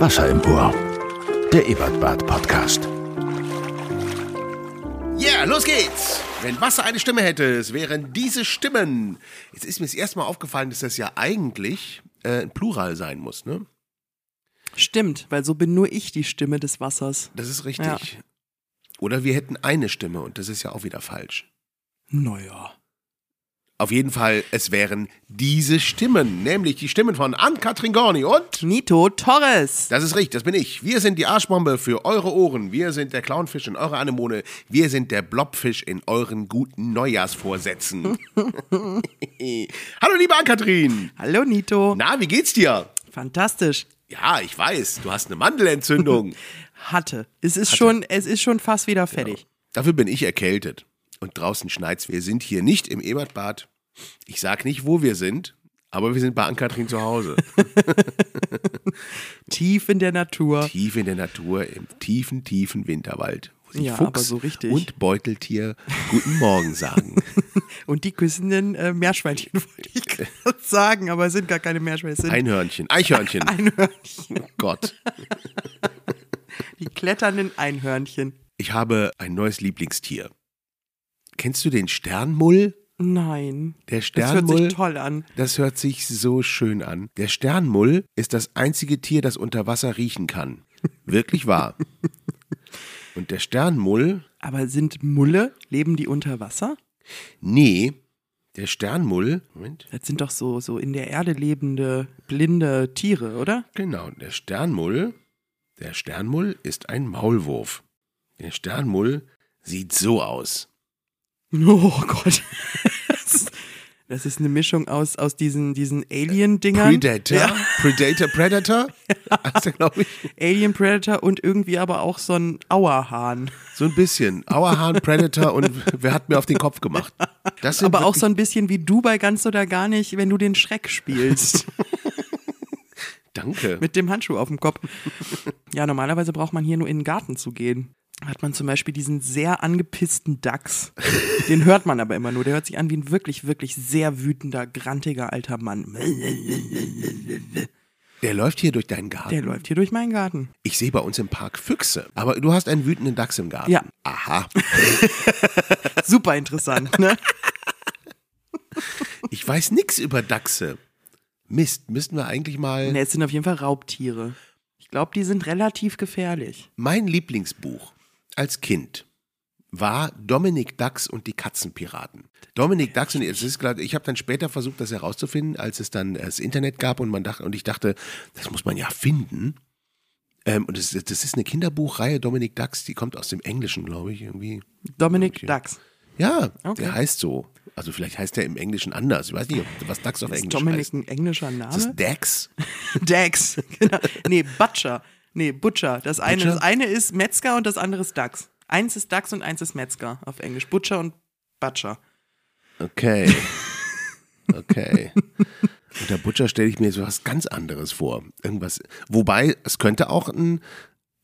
Wasser im Ohr. Der Ebertbad Podcast. Ja, yeah, los geht's! Wenn Wasser eine Stimme hätte, es wären diese Stimmen. Jetzt ist mir das erste Mal aufgefallen, dass das ja eigentlich äh, ein Plural sein muss, ne? Stimmt, weil so bin nur ich die Stimme des Wassers. Das ist richtig. Ja. Oder wir hätten eine Stimme und das ist ja auch wieder falsch. Naja. Auf jeden Fall, es wären diese Stimmen, nämlich die Stimmen von Ann-Kathrin Gorni und Nito Torres. Das ist richtig, das bin ich. Wir sind die Arschbombe für eure Ohren. Wir sind der Clownfisch in eurer Anemone. Wir sind der Blobfisch in euren guten Neujahrsvorsätzen. Hallo, liebe Ann-Kathrin. Hallo Nito. Na, wie geht's dir? Fantastisch. Ja, ich weiß, du hast eine Mandelentzündung. Hatte. Es ist schon, es ist schon fast wieder fertig. Dafür bin ich erkältet. Und draußen schneit's. Wir sind hier nicht im Ebertbad. Ich sag nicht, wo wir sind, aber wir sind bei Ann-Kathrin zu Hause. Tief in der Natur. Tief in der Natur, im tiefen, tiefen Winterwald. Wo sich Ja, Fuchs aber so richtig. und Beuteltier Guten Morgen sagen. Und die küssenden äh, Meerschweinchen wollte ich gerade sagen, aber es sind gar keine Meerschweinchen. Einhörnchen, Eichhörnchen. Einhörnchen. Oh Gott. Die kletternden Einhörnchen. Ich habe ein neues Lieblingstier. Kennst du den Sternmull? Nein. Der Das hört Sternmull. sich toll an. Das hört sich so schön an. Der Sternmull ist das einzige Tier, das unter Wasser riechen kann. Wirklich wahr. Und der Sternmull, Aber sind Mulle, leben die unter Wasser? nee, der Sternmull, Moment, Das sind doch so, so in der Erde lebende, blinde Tiere, oder? genau, der Sternmull, der Sternmull ist ein Maulwurf. Der Sternmull sieht so aus. Oh Gott. Das, ist eine Mischung aus, aus diesen, diesen Alien-Dingern. Predator, Ja, Predator, Predator, also glaube ich, Alien Predator und irgendwie aber auch so ein Auerhahn. so ein bisschen. Auerhahn, Predator und wer hat mir auf den Kopf gemacht? Das sind Aber auch so ein bisschen wie du bei ganz oder gar nicht, wenn du den Schreck spielst. Danke. mit dem Handschuh auf dem Kopf. Ja, normalerweise braucht man hier nur in den Garten zu gehen. Hat man zum Beispiel diesen sehr angepissten Dachs. Den hört man aber immer nur. Der hört sich an wie ein wirklich, wirklich sehr wütender, grantiger alter Mann. Der läuft hier durch deinen Garten. Der läuft hier durch meinen Garten. Ich sehe bei uns im Park Füchse. Aber du hast einen wütenden Dachs im Garten. Ja. Aha. Super interessant, ne? Ich weiß nichts über Dachse. Mist, müssten wir eigentlich mal. Ne, es sind auf jeden Fall Raubtiere. Ich glaube, die sind relativ gefährlich. Mein Lieblingsbuch als Kind war Dominik Dachs und die Katzenpiraten. Dominik Dachs und es ist gerade, ich habe dann später versucht, das herauszufinden, als es dann das Internet gab und man dachte und ich dachte, das muss man ja finden. Ähm, und das, das ist eine Kinderbuchreihe Dominik Dachs, die kommt aus dem Englischen, glaube ich, irgendwie. Dominic Okay. Ducks. Ja, Okay. der heißt so. Also vielleicht heißt der im Englischen anders. Ich weiß nicht, was Dachs auf Ist Englisch Dominic heißt. ein englischer Ist das Name? Dax? Dax. Genau. Nee, Butcher. Nee, Butcher. Das eine, Butcher? das eine ist Metzger und das andere ist Dachs. Eins ist Dachs und eins ist Metzger auf Englisch. Butcher und Butcher. Okay. Okay. Unter Butcher stelle ich mir so was ganz anderes vor. Irgendwas. Wobei, es könnte auch ein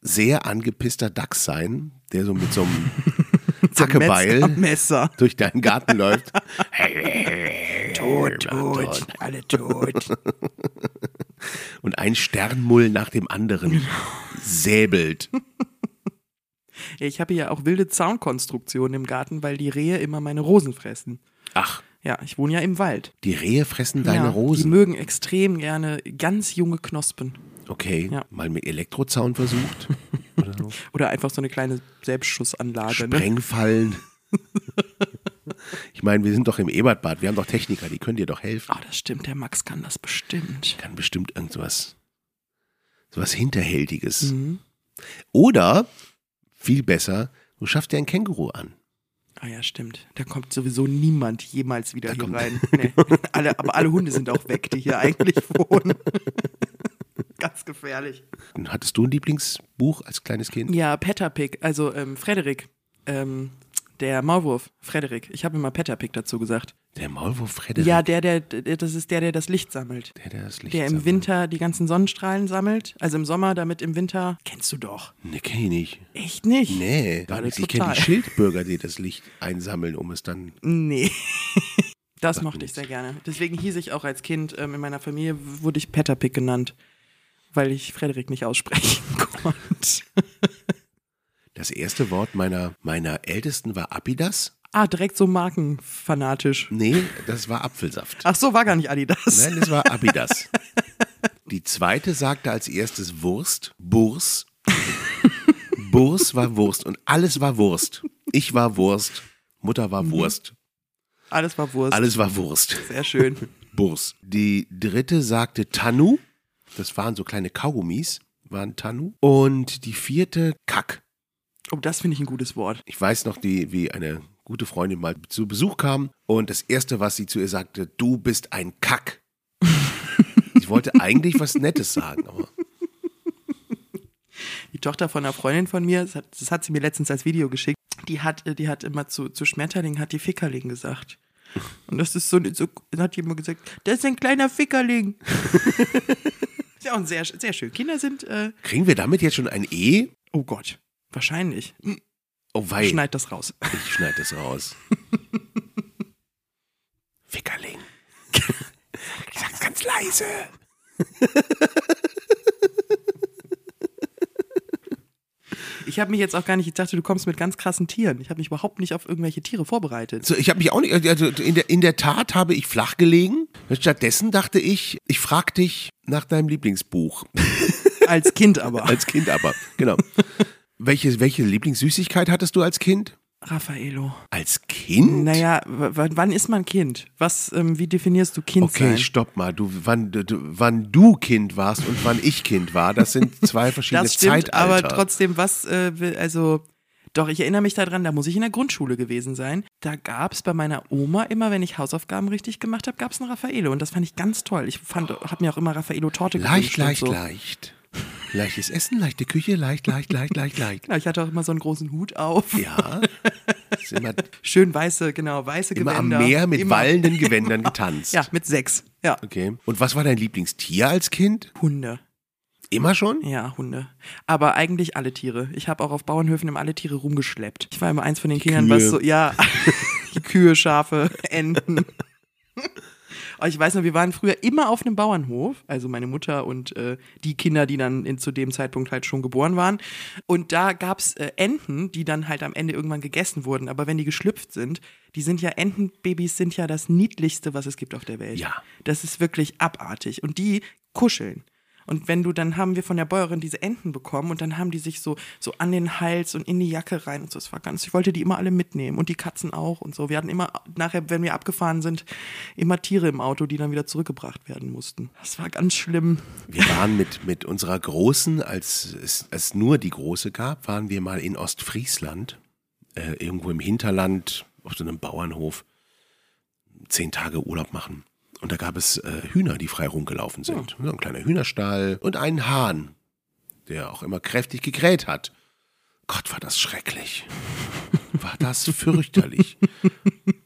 sehr angepisster Dachs sein, der so mit so einem Zackebeil Messer. durch deinen Garten läuft. Tot, tot, alle tot. Und ein Sternmull nach dem anderen säbelt. Ich habe ja auch wilde Zaunkonstruktionen im Garten, weil die Rehe immer meine Rosen fressen. Ach, Ja, ich wohne ja im Wald. die Rehe fressen deine ja, Die Rosen. mögen extrem gerne ganz junge Knospen. Okay, Ja. mal mit Elektrozaun versucht. Oder so. Oder einfach so eine kleine Selbstschussanlage. Ne? Ich meine, wir sind doch im Ebertbad, wir haben doch Techniker, die können dir doch helfen. Oh, das stimmt, der Max kann das bestimmt. Kann bestimmt irgendwas, sowas Hinterhältiges. Mhm. Oder, viel besser, du schaffst dir ein Känguru an. Ah ja, stimmt. Da kommt sowieso niemand jemals wieder hier kommt- rein. Nee. alle, aber alle Hunde sind auch weg, die hier eigentlich wohnen. Ganz gefährlich. Und hattest du ein Lieblingsbuch als kleines Kind? Ja, Petterpick, also ähm, Frederik, ähm, der Maulwurf, Frederik. Ich habe immer Petterpick dazu gesagt. Der Maulwurf Frederik. Ja, der, der, der, das ist der, der das Licht sammelt. der, der das Licht Der im sammelt. Winter die ganzen Sonnenstrahlen sammelt. Also im Sommer, damit im Winter. Kennst du doch. Nee, kenn ich nicht. Echt nicht? Nee, War das ich kenne die Schildbürger, die das Licht einsammeln, um es dann. Nee. Das mochte ich nichts. sehr gerne. Deswegen hieß ich auch als Kind, ähm, in meiner Familie wurde ich Petterpick genannt. weil ich Frederik nicht aussprechen konnte. Das erste Wort meiner, meiner Ältesten war Apidas. Ah, direkt so markenfanatisch. Nee, das war Apfelsaft. Ach so, war gar nicht Adidas. Nein, das war Abidas. Die zweite sagte als erstes Wurst, Burs. Burs war Wurst und alles war Wurst. Ich war Wurst, Mutter war Wurst, Alles war Wurst. alles war Wurst. Sehr schön. Burs. Die dritte sagte Tanu. Das waren so kleine Kaugummis, waren Tanu. Und die vierte Kack. Oh, das finde ich ein gutes Wort. Ich weiß noch, die, wie eine gute Freundin mal zu Besuch kam und das erste, was sie zu ihr sagte, du bist ein Kack. ich wollte eigentlich was Nettes sagen, aber Die Tochter von einer Freundin von mir, das hat, das hat sie mir letztens als Video geschickt, die hat, die hat immer zu, zu Schmetterling, hat die Fickerling gesagt. Und das ist so, so dann hat immer gesagt, das ist ein kleiner Fickerling. ist ja auch sehr, sehr schön. Kinder sind, äh, kriegen wir damit jetzt schon ein E? oh Gott, wahrscheinlich. Oh wei, Schneid das raus. ich schneide das raus. Fickerling. Ich sag's ganz leise. Ich habe mich jetzt auch gar nicht, ich dachte, du kommst mit ganz krassen Tieren. Ich habe mich überhaupt nicht auf irgendwelche Tiere vorbereitet. So, ich habe mich auch nicht, also in der, in der Tat habe ich flach gelegen. Stattdessen dachte ich, ich frag dich nach deinem Lieblingsbuch. Als Kind aber. Als Kind aber, genau. Welche, welche Lieblingssüßigkeit hattest du als Kind? Raffaello. Als Kind? Naja, wann ist man Kind? Was, ähm, wie definierst du Kind Okay, sein? stopp mal. Du, wann, du, wann du Kind warst und wann ich Kind war, das sind zwei verschiedene Das stimmt, Zeitalter. aber trotzdem, was, äh, will- also, doch, ich erinnere mich daran, da muss ich in der Grundschule gewesen sein. Da gab es bei meiner Oma immer, wenn ich Hausaufgaben richtig gemacht habe, gab es ein Raffaello. Und das fand ich ganz toll. Ich fand, habe mir auch immer Raffaello-Torte Leicht, gewünscht und leicht, so. leicht. Leichtes Essen, leichte Küche, leicht, leicht, leicht, leicht, leicht. Genau, ich hatte auch immer so einen großen Hut auf. Ja. Immer, Schön weiße, genau, weiße immer am Gewänder. Meer mit Immer- wallenden Gewändern getanzt. Ja, mit sechs. Ja. Okay. Und was war dein Lieblingstier als Kind? Hunde. Immer schon? Ja, Hunde. Aber eigentlich alle Tiere. Ich habe auch auf Bauernhöfen immer alle Tiere rumgeschleppt. Ich war immer eins von den Kindern, Kühe. was so, ja, Kühe, Schafe, Enten. Aber ich weiß noch, wir waren früher immer auf einem Bauernhof, also meine Mutter und äh, die Kinder, die dann in, zu dem Zeitpunkt halt schon geboren waren. Und da gab's äh, Enten, die dann halt am Ende irgendwann gegessen wurden. Aber wenn die geschlüpft sind, die sind ja, Entenbabys sind ja das niedlichste, was es gibt auf der Welt. Ja. Das ist wirklich abartig. Und die kuscheln. Und wenn du, dann haben wir von der Bäuerin diese Enten bekommen und dann haben die sich so, so an den Hals und in die Jacke rein und so. Es war ganz, ich wollte die immer alle mitnehmen und die Katzen auch und so. Wir hatten immer, nachher, wenn wir abgefahren sind, immer Tiere im Auto, die dann wieder zurückgebracht werden mussten. Das war ganz schlimm. Wir waren mit, mit unserer Großen, als es, es nur die Große gab, waren wir mal in Ostfriesland, äh, irgendwo im Hinterland, auf so einem Bauernhof, zehn Tage Urlaub machen. Und da gab es äh, Hühner, die frei rumgelaufen sind. So ein kleiner Hühnerstall und einen Hahn, der auch immer kräftig gegräht hat. Gott, war das schrecklich. War das fürchterlich.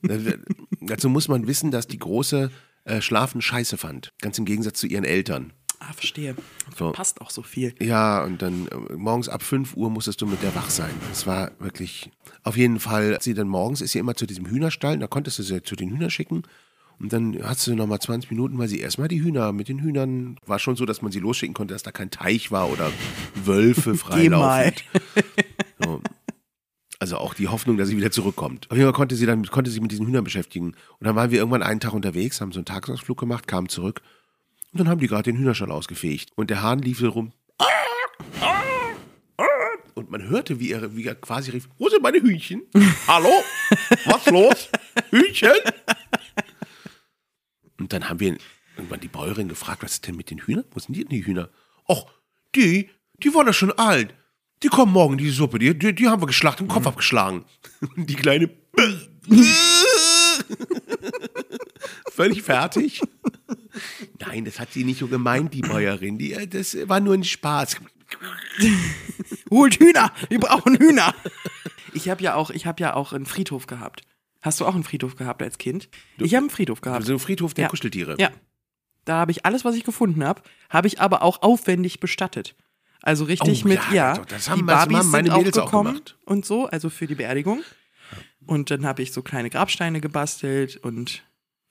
Äh, Dazu muss man wissen, dass die Große äh, Schlafen scheiße fand. Ganz im Gegensatz zu ihren Eltern. Ah, verstehe. So. Passt auch so viel. Ja, und dann äh, morgens ab 5 Uhr musstest du mit der wach sein. Das war wirklich, auf jeden Fall, sie dann morgens ist sie immer zu diesem Hühnerstall, da konntest du sie zu den Hühnern schicken. Und dann hast du nochmal 20 Minuten, weil sie erstmal die Hühner mit den Hühnern, war schon so, dass man sie losschicken konnte, dass da kein Teich war oder Wölfe freilaufend. So. Also auch die Hoffnung, dass sie wieder zurückkommt. Auf jeden Fall konnte sie dann konnte sich mit diesen Hühnern beschäftigen. Und dann waren wir irgendwann einen Tag unterwegs, haben so einen Tagesausflug gemacht, kamen zurück. Und dann haben die gerade den Hühnerstall ausgefegt. Und der Hahn lief so rum. Und man hörte, wie er, wie er quasi rief, wo sind meine Hühnchen? Hallo? Was los? Hühnchen? Und dann haben wir irgendwann die Bäuerin gefragt, was ist denn mit den Hühnern? Wo sind die denn die Hühner? Ach, die, die waren ja schon alt. Die kommen morgen, die Suppe, die, die, die haben wir geschlachtet, den Kopf abgeschlagen. Und die kleine völlig fertig. Nein, das hat sie nicht so gemeint, die Bäuerin. Die, äh, das war nur ein Spaß. Holt Hühner! Wir brauchen Hühner! Ich habe ja auch, ich habe ja auch einen Friedhof gehabt. Hast du auch einen Friedhof gehabt als Kind? ich habe einen Friedhof gehabt. So ein Friedhof der Ja. Kuscheltiere. Ja. Da habe ich alles, was ich gefunden habe, habe ich aber auch aufwendig bestattet. Also richtig Oh, mit, ja, ja, das- haben- die Barbies haben meine sind Mädels auch gekommen gemacht. und so, also für die Beerdigung. Und dann habe ich so kleine Grabsteine gebastelt und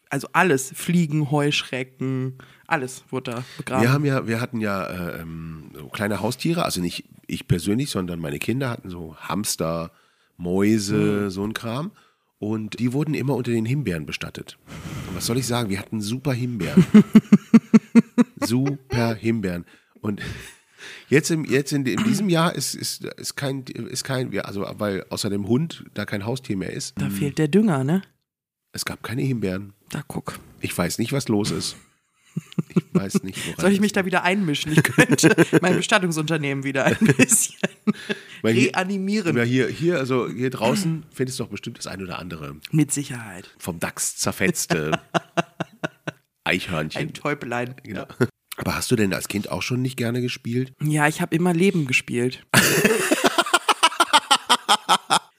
also alles, Fliegen, Heuschrecken, alles wurde da begraben. Wir haben ja, wir hatten ja äh, ähm, so kleine Haustiere, also nicht ich persönlich, sondern meine Kinder hatten so Hamster, Mäuse, Mhm. so ein Kram. Und die wurden immer unter den Himbeeren bestattet. Und was soll ich sagen? Wir hatten super Himbeeren. super Himbeeren. Und jetzt, im, jetzt in, in diesem Jahr ist, ist, ist kein, ist kein, ja, also weil außer dem Hund da kein Haustier mehr ist. da fehlt der Dünger, ne? Es gab keine Himbeeren. Da guck. Ich weiß nicht, was los ist. Ich weiß nicht, Soll ich mich da wieder einmischen? Ich könnte mein Bestattungsunternehmen wieder ein bisschen Weil hier- reanimieren. Ja, hier, hier, also hier draußen findest du doch bestimmt das ein oder andere Mit Sicherheit. vom Dachs zerfetzte Eichhörnchen. Ein Täubelein. Genau. Aber hast du denn als Kind auch schon nicht gerne gespielt? Ja, ich habe immer Leben gespielt.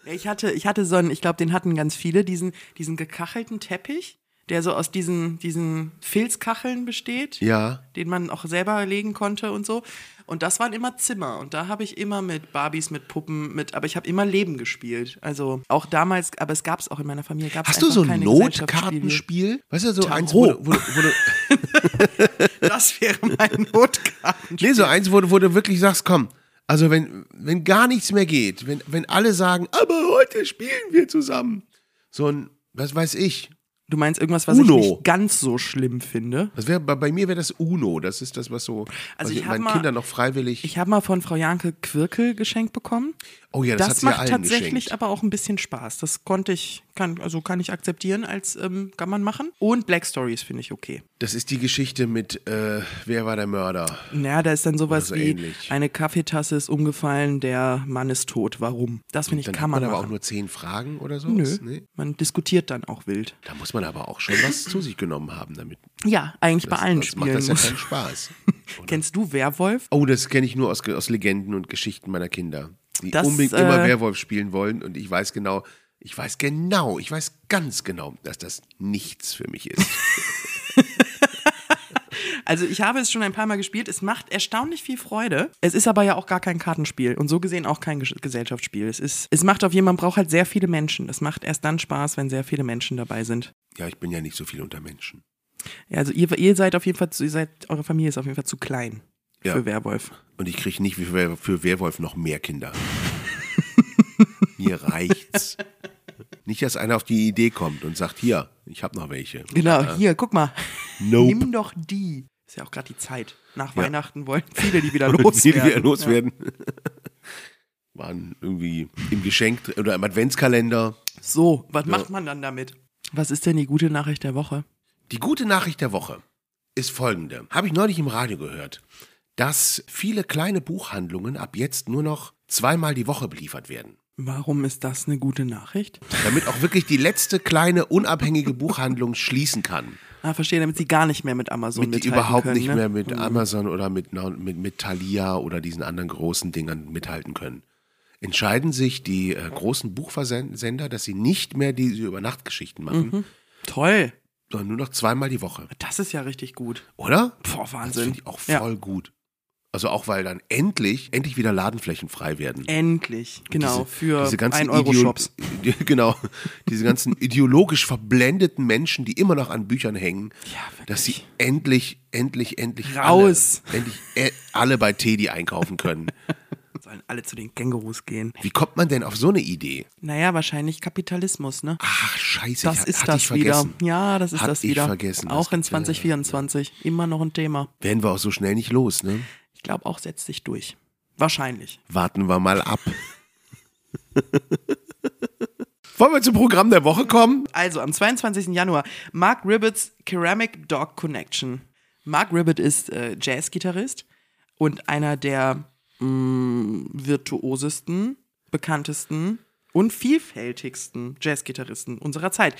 Ja, ich hatte, ich hatte so einen, ich glaube, den hatten ganz viele, diesen, diesen gekachelten Teppich, der so aus diesen, diesen Filzkacheln besteht, Ja. den man auch selber legen konnte und so. Und das waren immer Zimmer. Und da habe ich immer mit Barbies, mit Puppen, mit, aber ich habe immer Leben gespielt. Also auch damals, aber es gab es auch in meiner Familie. Gab's Hast du so ein Notkartenspiel? Weißt du, so eins, wo, Tarot. du- wo, wo du. Das wäre mein Notkartenspiel. nee, so eins, wo, du- wo du wirklich sagst, komm, also wenn, wenn gar nichts mehr geht, wenn, wenn alle sagen, aber heute spielen wir zusammen. So ein, was weiß ich. Du meinst irgendwas, was Uno. ich nicht ganz so schlimm finde? Das wär, bei, mir wäre das Uno. Das ist das, was so, Also was ich meinen mal- Kindern noch freiwillig. Ich habe mal von Frau Janke Quirkel geschenkt bekommen. oh ja, das, Das, hat sie macht allen tatsächlich geschenkt. aber auch ein bisschen Spaß. Das konnte ich, kann, also kann ich akzeptieren als ähm, kann man machen. Und Black Stories finde ich okay. Das ist die Geschichte mit, äh, wer war der Mörder? Naja, da ist dann sowas so wie ähnlich. eine Kaffeetasse ist umgefallen, der Mann ist tot. Warum? Das finde ich, Dann kann man, man aber machen. auch nur zehn Fragen oder so. Nö, Nee? man diskutiert dann auch wild. Da muss man aber auch schon was zu sich genommen haben damit. Ja, eigentlich bei allen das macht Spielen. das ja keinen Spaß. Kennst du Werwolf? Oh, das kenne ich nur aus, aus Legenden und Geschichten meiner Kinder, die Das, unbedingt immer äh, Werwolf spielen wollen. Und ich weiß genau, ich weiß genau, ich weiß ganz genau, dass das nichts für mich ist. Also ich habe es schon ein paar Mal gespielt. Es macht erstaunlich viel Freude. Es ist aber ja auch gar kein Kartenspiel und so gesehen auch kein Ges- Gesellschaftsspiel. Es ist, es macht auf jeden Fall, man braucht halt sehr viele Menschen. Es macht erst dann Spaß, wenn sehr viele Menschen dabei sind. ja, ich bin ja nicht so viel unter Menschen. Ja, also ihr, ihr seid auf jeden Fall, zu, ihr seid, eure Familie ist auf jeden Fall zu klein Ja. für Werwolf. Und ich kriege nicht für, für Werwolf noch mehr Kinder. Mir reicht's. Nicht, dass einer auf die Idee kommt und sagt, hier, ich habe noch welche. Genau, hier, guck mal. Nope. Nimm doch die. Ist ja auch gerade die Zeit. Nach Ja. Weihnachten wollen viele die wieder Die loswerden. wieder loswerden. Waren irgendwie im Geschenk oder im Adventskalender. So, was macht man dann damit? Was ist denn die gute Nachricht der Woche? Die gute Nachricht der Woche ist folgende. Habe ich neulich im Radio gehört, dass viele kleine Buchhandlungen ab jetzt nur noch zweimal die Woche beliefert werden. Warum ist das eine gute Nachricht? Damit auch wirklich die letzte kleine unabhängige Buchhandlung schließen kann. Ah, verstehe, damit sie gar nicht mehr mit Amazon Mit mithalten überhaupt können, nicht ne? mehr mit Amazon oder mit, mit, mit Thalia oder diesen anderen großen Dingern mithalten können. Entscheiden sich die äh, großen Buchversender, dass sie nicht mehr diese Übernachtgeschichten machen, Toll. sondern nur noch zweimal die Woche. Das ist ja richtig gut. Oder? Boah, Das Wahnsinn. finde ich auch Ja. voll gut. Also auch, weil dann endlich, endlich wieder Ladenflächen frei werden. Endlich. Genau, Diese- für diese ganzen 1-Euro-Shops. Ideo- Genau. Diese ganzen ideologisch verblendeten Menschen, die immer noch an Büchern hängen, Ja, dass sie endlich, endlich, endlich Raus. Alle, endlich äh, alle bei Teddy einkaufen können. Sollen alle zu den Kängurus gehen. Wie kommt man denn auf so eine Idee? Naja, wahrscheinlich Kapitalismus, ne? Ach, scheiße, Das ich, ist das ich wieder. vergessen. Ja, das ist Hat das ich wieder. vergessen, das Auch in gibt, äh, 2024. Immer noch ein Thema. Werden wir auch so schnell nicht los, ne? Ich glaube auch, setzt sich durch. Wahrscheinlich. Warten wir mal ab. Wollen wir zum Programm der Woche kommen? Also am 22. Januar, Mark Ribbets Ceramic Dog Connection. Mark Ribbet ist äh, Jazzgitarrist und einer der mh, virtuosesten, bekanntesten und vielfältigsten Jazzgitarristen unserer Zeit.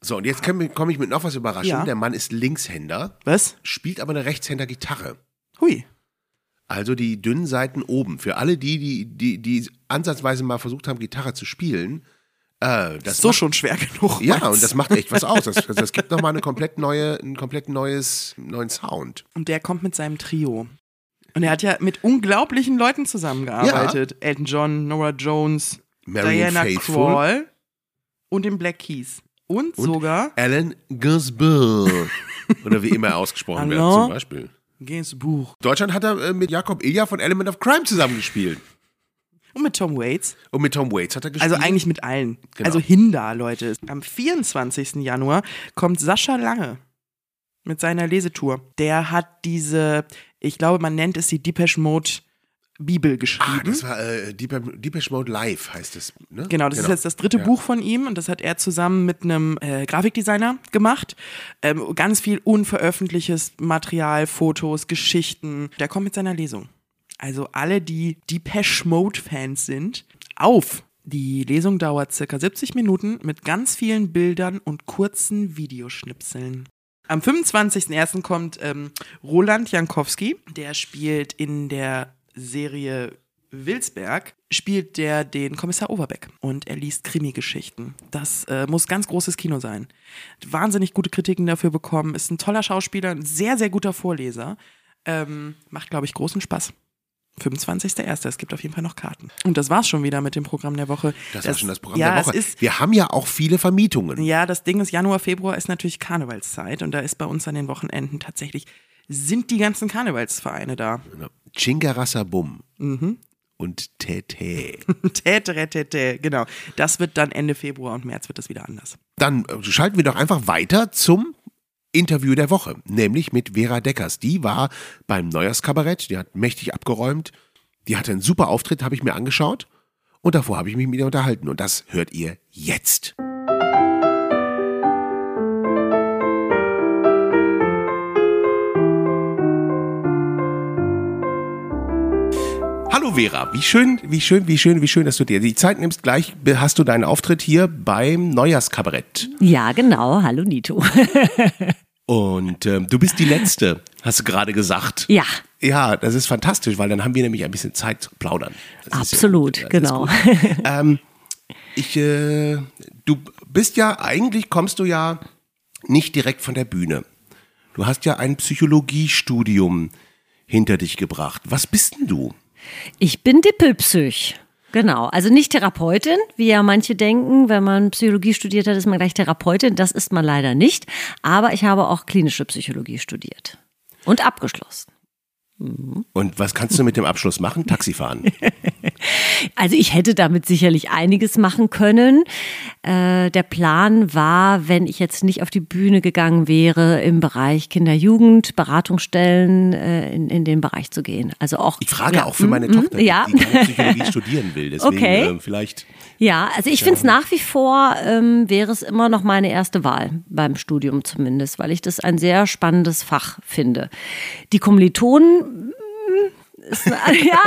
So, und jetzt komme komm ich mit noch was Überraschung. Ja. Der Mann ist Linkshänder, Was? spielt aber eine Rechtshänder-Gitarre. Hui. Also die dünnen Seiten oben. Für alle die, die, die, die ansatzweise mal versucht haben, Gitarre zu spielen, äh, das so macht, schon schwer genug. Ja, meinst und das macht echt was aus. Das, das, gibt nochmal eine komplett neue, einen komplett neues, neuen Sound. Und der kommt mit seinem Trio. Und er hat ja mit unglaublichen Leuten zusammengearbeitet. Elton John, Nora Jones, Marion Diana Faithful. Krall und den Black Keys. Und, sogar Alan Gainsbourg. Oder wie immer er ausgesprochen wird, zum Beispiel. Gainsbourg. Deutschland hat er äh, mit Jakob Ilja von Element of Crime zusammengespielt. Und mit Tom Waits. Und mit Tom Waits hat er gespielt. Also eigentlich mit allen. Genau. Also Hinda, Leute. Am 24. Januar kommt Sascha Lange mit seiner Lesetour. Der hat diese, ich glaube, man nennt es die Depeche Mode Bibel Ah, geschrieben. das war äh, Deeper- Deepesh Mode Live, heißt es. Ne? Genau, das ist jetzt das dritte Ja. Buch von ihm und das hat er zusammen mit einem äh, Grafikdesigner gemacht. Ähm, ganz viel unveröffentlichtes Material, Fotos, Geschichten. Der kommt mit seiner Lesung. Also alle, die Depeche Mode Fans sind, auf! Die Lesung dauert circa 70 Minuten mit ganz vielen Bildern und kurzen Videoschnipseln. Am 25.01. kommt ähm, Roland Jankowski, der spielt in der Serie Wilsberg, spielt der den Kommissar Overbeck und er liest Krimi-Geschichten. Das äh, muss ganz großes Kino sein. Wahnsinnig gute Kritiken dafür bekommen, ist ein toller Schauspieler, ein sehr, sehr guter Vorleser. Ähm, macht, glaube ich, großen Spaß. 25.01. Es gibt auf jeden Fall noch Karten. Und das war's schon wieder mit dem Programm der Woche. Das, war schon das Programm ja, der Woche. Ist, Wir haben ja auch viele Vermietungen. ja, das Ding ist, Januar, Februar ist natürlich Karnevalszeit und da ist bei uns an den Wochenenden tatsächlich, sind die ganzen Karnevalsvereine da. Chingarassa Bum Mhm. und Tete. Tätere, täte, genau. Das wird dann Ende Februar und März wird das wieder anders. Dann äh, schalten wir doch einfach weiter zum Interview der Woche, nämlich mit Vera Deckers. Die war beim Neujahrskabarett, die hat mächtig abgeräumt, die hatte einen super Auftritt, habe ich mir angeschaut und davor habe ich mich mit ihr unterhalten und das hört ihr jetzt. Hallo Vera, wie schön, wie schön, wie schön, wie schön, dass du dir die Zeit nimmst. Gleich hast du deinen Auftritt hier beim Neujahrskabarett. Ja, genau. Hallo Nito. Und ähm, du bist die Letzte, hast du gerade gesagt. ja, Ja, das ist fantastisch, weil dann haben wir nämlich ein bisschen Zeit zu plaudern. Das absolut, ja, genau. ähm, ich, äh, du bist ja, eigentlich kommst du ja nicht direkt von der Bühne. Du hast ja ein Psychologiestudium hinter dich gebracht. Was bist denn du? Ich bin Dippelpsych. Genau, also nicht Therapeutin, wie ja manche denken, wenn man Psychologie studiert hat, ist man gleich Therapeutin. Das ist man leider nicht. Aber ich habe auch klinische Psychologie studiert und abgeschlossen. Und was kannst du mit dem Abschluss machen? Taxi fahren. Also ich hätte damit sicherlich einiges machen können. Äh, der Plan war, wenn ich jetzt nicht auf die Bühne gegangen wäre, im Bereich Kinder-Jugend, Beratungsstellen, äh, in, in den Bereich zu gehen. Also auch Ich frage ja, auch für meine mm, Tochter, mm, ja. die, die Psychologie studieren will. Deswegen Okay. ähm, vielleicht. Ja, also ich finde es nach wie vor, ähm, wäre es immer noch meine erste Wahl, beim Studium zumindest, weil ich das ein sehr spannendes Fach finde. Die Kommilitonen, mm, ist, ja,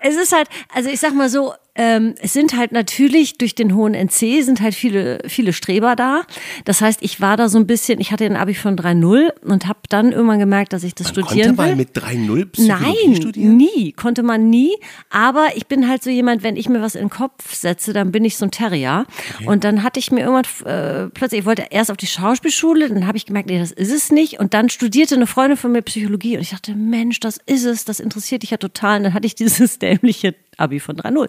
es ist halt, also ich sag mal so, ähm, es sind halt natürlich durch den hohen NC sind halt viele, viele Streber da. Das heißt, ich war da so ein bisschen, ich hatte ein Abi von 3.0 und habe dann irgendwann gemerkt, dass ich das Man studieren konnte will. mit 3.0 Psychologie Nein, studieren? nie, konnte man nie. Aber ich bin halt so jemand, wenn ich mir was in den Kopf setze, dann bin ich so ein Terrier. Und dann hatte ich mir irgendwann äh, plötzlich, ich wollte erst auf die Schauspielschule, dann habe ich gemerkt, nee, das ist es nicht. Und dann studierte eine Freundin von mir Psychologie und ich dachte, Mensch, das ist es, das interessiert dich ja total. Und dann hatte ich dieses dämliche Abi von 3.0.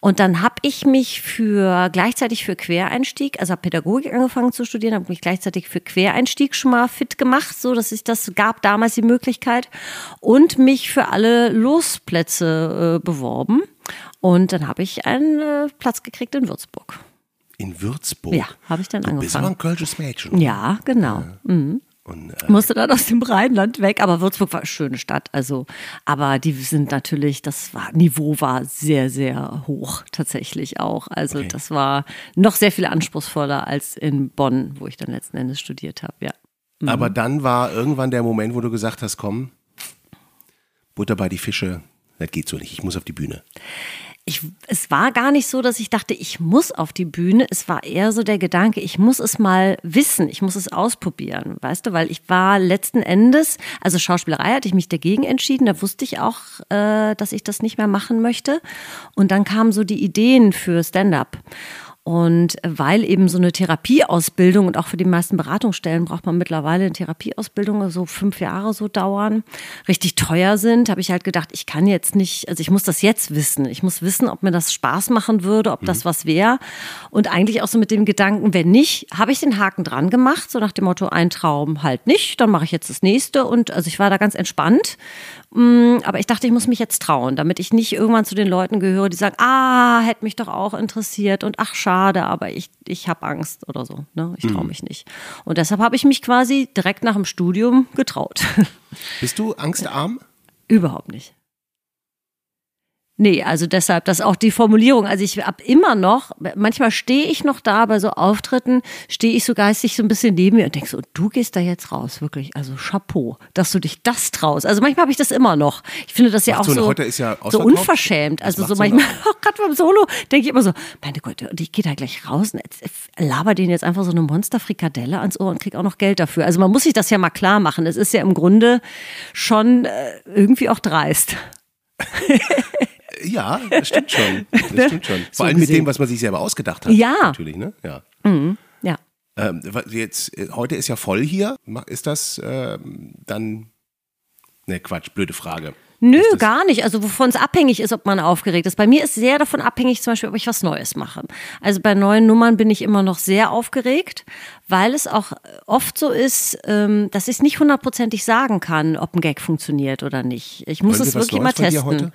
Und dann habe ich mich für gleichzeitig für Quereinstieg, also habe Pädagogik angefangen zu studieren, habe mich gleichzeitig für Quereinstieg schon mal fit gemacht, so dass ich das gab damals die Möglichkeit und mich für alle Losplätze äh, beworben. Und dann habe ich einen äh, Platz gekriegt in Würzburg. In Würzburg? Ja, habe ich dann Du bist aber angefangen. ein kölsches Mädchen. Ja, genau. Mhm. Und, äh, Musste dann aus dem Rheinland weg, aber Würzburg war eine schöne Stadt. Also, aber die sind natürlich, das war, Niveau war sehr, sehr hoch tatsächlich auch. Also Okay. das war noch sehr viel anspruchsvoller als in Bonn, wo ich dann letzten Endes studiert habe, ja. Mhm. aber dann war irgendwann der Moment, wo du gesagt hast, komm, Butter bei die Fische, das geht so nicht, ich muss auf die Bühne. Ich, es war gar nicht so, dass ich dachte, ich muss auf die Bühne. Es war eher so der Gedanke, ich muss es mal wissen, ich muss es ausprobieren, weißt du, weil ich war letzten Endes, also Schauspielerei hatte ich mich dagegen entschieden, da wusste ich auch, äh, dass ich das nicht mehr machen möchte. Und dann kamen so die Ideen für Stand-up. Und weil eben so eine Therapieausbildung und auch für die meisten Beratungsstellen braucht man mittlerweile eine Therapieausbildung, so fünf Jahre so dauern, richtig teuer sind, habe ich halt gedacht, ich kann jetzt nicht, also ich muss das jetzt wissen. Ich muss wissen, ob mir das Spaß machen würde, ob das was wäre. Und eigentlich auch so mit dem Gedanken, wenn nicht, habe ich den Haken dran gemacht, so nach dem Motto, ein Traum halt nicht, dann mache ich jetzt das nächste. Und also ich war da ganz entspannt. Mm, Aber ich dachte, ich muss mich jetzt trauen, damit ich nicht irgendwann zu den Leuten gehöre, die sagen, ah, hätte mich doch auch interessiert und ach, schade, aber ich, ich habe Angst oder so. Ne? Ich traue mich nicht. Und deshalb habe ich mich quasi direkt nach dem Studium getraut. Bist du angstarm? Überhaupt nicht. Nee, also deshalb, das ist auch die Formulierung. Also ich hab immer noch, manchmal stehe ich noch da bei so Auftritten, stehe ich so geistig so ein bisschen neben mir und denke so, du gehst da jetzt raus, wirklich. Also Chapeau, dass du dich das traust. Also manchmal habe ich das immer noch. Ich finde das ja Ach auch so, ja so unverschämt. Also so manchmal, auch gerade beim Solo, denke ich immer so, meine Güte, und ich gehe da gleich raus und laber denen jetzt einfach so eine Monsterfrikadelle ans Ohr und krieg auch noch Geld dafür. Also man muss sich das ja mal klar machen. Es ist ja im Grunde schon äh, irgendwie auch dreist. Ja, das stimmt schon. Das stimmt schon. Vor So allem mit gesehen. dem, was man sich selber ausgedacht hat. Ja. Natürlich, ne? Ja. Ja. Ähm, jetzt, äh, heute ist ja voll hier. Ist das ähm, dann. Ne, Quatsch, blöde Frage. Nö, gar nicht. Also wovon es abhängig ist, ob man aufgeregt ist. Bei mir ist sehr davon abhängig, zum Beispiel, ob ich was Neues mache. Also bei neuen Nummern bin ich immer noch sehr aufgeregt, weil es auch oft so ist, ähm, dass ich es nicht hundertprozentig sagen kann, ob ein Gag funktioniert oder nicht. Ich muss wir es wirklich mal testen.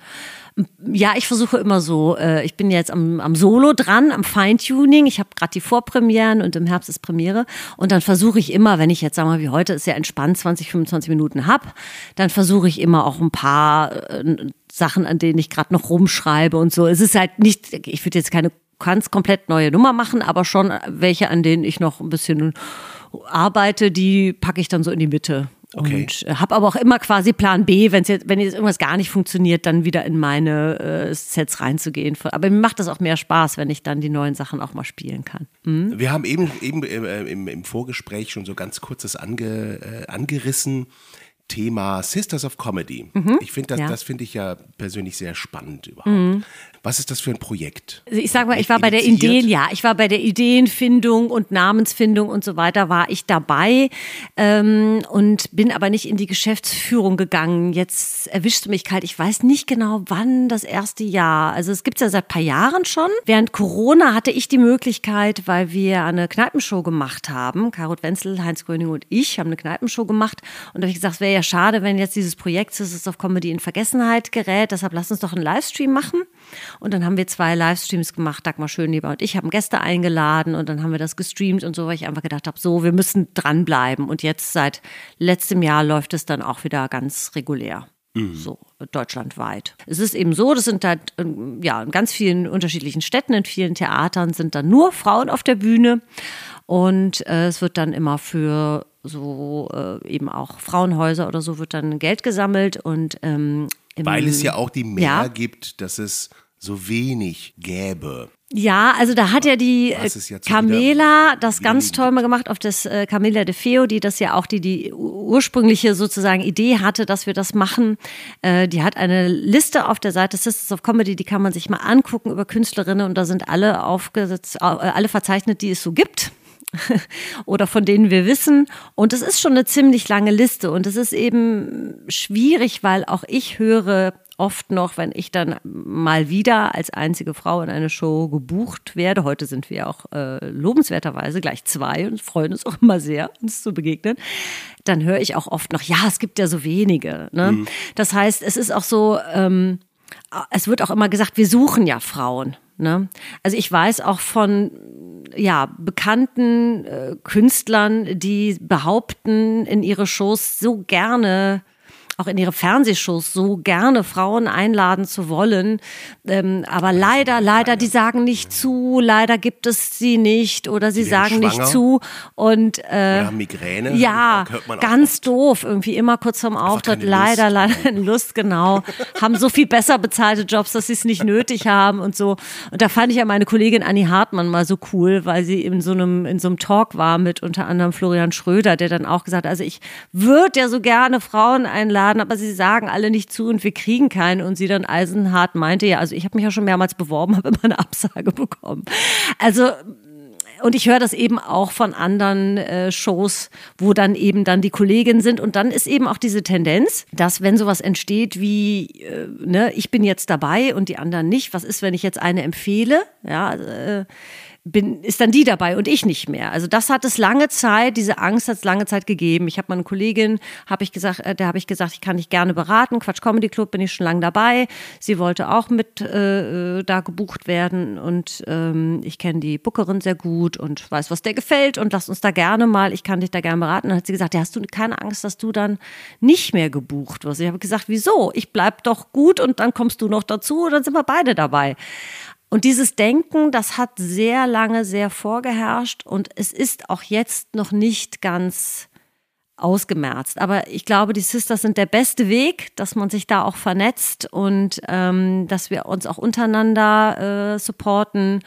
Ja, ich versuche immer so. Äh, ich bin jetzt am, am Solo dran, am Feintuning. Ich habe gerade die Vorpremieren und im Herbst ist Premiere. Und dann versuche ich immer, wenn ich jetzt, sagen wir mal, wie heute ist ja entspannt 20, 25 Minuten hab, dann versuche ich immer auch ein paar äh, Sachen, an denen ich gerade noch rumschreibe und so. Es ist halt nicht, ich würde jetzt keine ganz komplett neue Nummer machen, aber schon welche, an denen ich noch ein bisschen arbeite, die packe ich dann so in die Mitte. Okay. Und habe aber auch immer quasi Plan B, wenn's jetzt, wenn jetzt irgendwas gar nicht funktioniert, dann wieder in meine äh, Sets reinzugehen. Aber mir macht das auch mehr Spaß, wenn ich dann die neuen Sachen auch mal spielen kann. Wir haben eben, eben äh, im, im Vorgespräch schon so ganz kurzes ange, äh, angerissen. Thema Sisters of Comedy. Ich finde das, ja. das finde ich ja persönlich sehr spannend überhaupt. Was ist das für ein Projekt? Also ich sag mal, ich war bei der? Ideen, ja, ich war bei der Ideenfindung und Namensfindung und so weiter, war ich dabei ähm, und bin aber nicht in die Geschäftsführung gegangen. Jetzt erwischte mich kalt. Ich weiß nicht genau, wann das erste Jahr. Also es gibt's ja seit paar Jahren schon. Während Corona hatte ich die Möglichkeit, weil wir eine Kneipenshow gemacht haben. Karot Wenzel, Heinz Gröning und ich haben eine Kneipenshow gemacht. Und da habe ich gesagt, es wäre ja schade, wenn jetzt dieses Projekt Sisters of Comedy in Vergessenheit gerät. Deshalb lass uns doch einen Livestream machen. Und dann haben wir zwei Livestreams gemacht. Dagmar Schönleber und ich haben Gäste eingeladen und dann haben wir das gestreamt und so, weil ich einfach gedacht habe, so, wir müssen dranbleiben. Und jetzt seit letztem Jahr läuft es dann auch wieder ganz regulär. So, deutschlandweit. Es ist eben so, das sind halt, ähm, ja, in ganz vielen unterschiedlichen Städten, in vielen Theatern sind dann nur Frauen auf der Bühne. Und äh, es wird dann immer für so äh, eben auch Frauenhäuser oder so wird dann Geld gesammelt und ähm, Weil es ja auch die Mehr Ja. gibt, dass es so wenig gäbe. Ja, also da hat ja die äh, so Carmela das ganz toll mal gemacht auf das äh, Carmela de Feo, die das ja auch die die ursprüngliche sozusagen Idee hatte, dass wir das machen. Äh, die hat eine Liste auf der Seite Sisters of Comedy, die kann man sich mal angucken über Künstlerinnen und da sind alle aufgesetzt, äh, alle verzeichnet, die es so gibt. oder von denen wir wissen. Und es ist schon eine ziemlich lange Liste. Und es ist eben schwierig, weil auch ich höre oft noch, wenn ich dann mal wieder als einzige Frau in eine Show gebucht werde. Heute sind wir auch äh, lobenswerterweise gleich zwei und freuen uns auch immer sehr, uns zu begegnen. Dann höre ich auch oft noch, ja, es gibt ja so wenige. Ne? Das heißt, es ist auch so, ähm, es wird auch immer gesagt, wir suchen ja Frauen. Ne? Also ich weiß auch von ja, bekannten äh, Künstlern, die behaupten, in ihre Shows so gerne auch in ihre Fernsehshows so gerne Frauen einladen zu wollen. Ähm, aber leider, leider, die sagen nicht zu, leider gibt es sie nicht oder sie sagen nicht zu. Und äh, haben Migräne. ja, ganz doof. Irgendwie immer kurz vorm Auftritt. Leider, leider keine Lust, genau. haben so viel besser bezahlte Jobs, dass sie es nicht nötig haben und so. Und da fand ich ja meine Kollegin Annie Hartmann mal so cool, weil sie in so einem, in so einem Talk war mit unter anderem Florian Schröder, der dann auch gesagt hat, also ich würde ja so gerne Frauen einladen, eingeladen, aber sie sagen alle nicht zu und wir kriegen keinen. Und sie dann eisenhart meinte, ja, also ich habe mich ja schon mehrmals beworben, habe immer eine Absage bekommen. Also und ich höre das eben auch von anderen äh, Shows, wo dann eben dann die Kolleginnen sind. Und dann ist eben auch diese Tendenz, dass wenn sowas entsteht wie, äh, ne, ich bin jetzt dabei und die anderen nicht, was ist, wenn ich jetzt eine empfehle? Ja, äh, bin, ist dann die dabei und ich nicht mehr. Also das hat es lange Zeit, diese Angst hat es lange Zeit gegeben. Ich habe meine Kollegin, habe ich gesagt, äh, der habe ich gesagt, ich kann dich gerne beraten. Quatsch Comedy Club bin ich schon lange dabei. Sie wollte auch mit äh, da gebucht werden und ähm, ich kenne die Bookerin sehr gut und weiß, was der gefällt und lass uns da gerne mal, ich kann dich da gerne beraten. dann hat sie gesagt, ja, hast du keine Angst, dass du dann nicht mehr gebucht wirst? Ich habe gesagt, wieso? Ich bleib doch gut und dann kommst du noch dazu und dann sind wir beide dabei. Und dieses Denken, das hat sehr lange sehr vorgeherrscht und es ist auch jetzt noch nicht ganz ausgemerzt. Aber ich glaube, die Sisters sind der beste Weg, dass man sich da auch vernetzt und ähm, dass wir uns auch untereinander äh, supporten.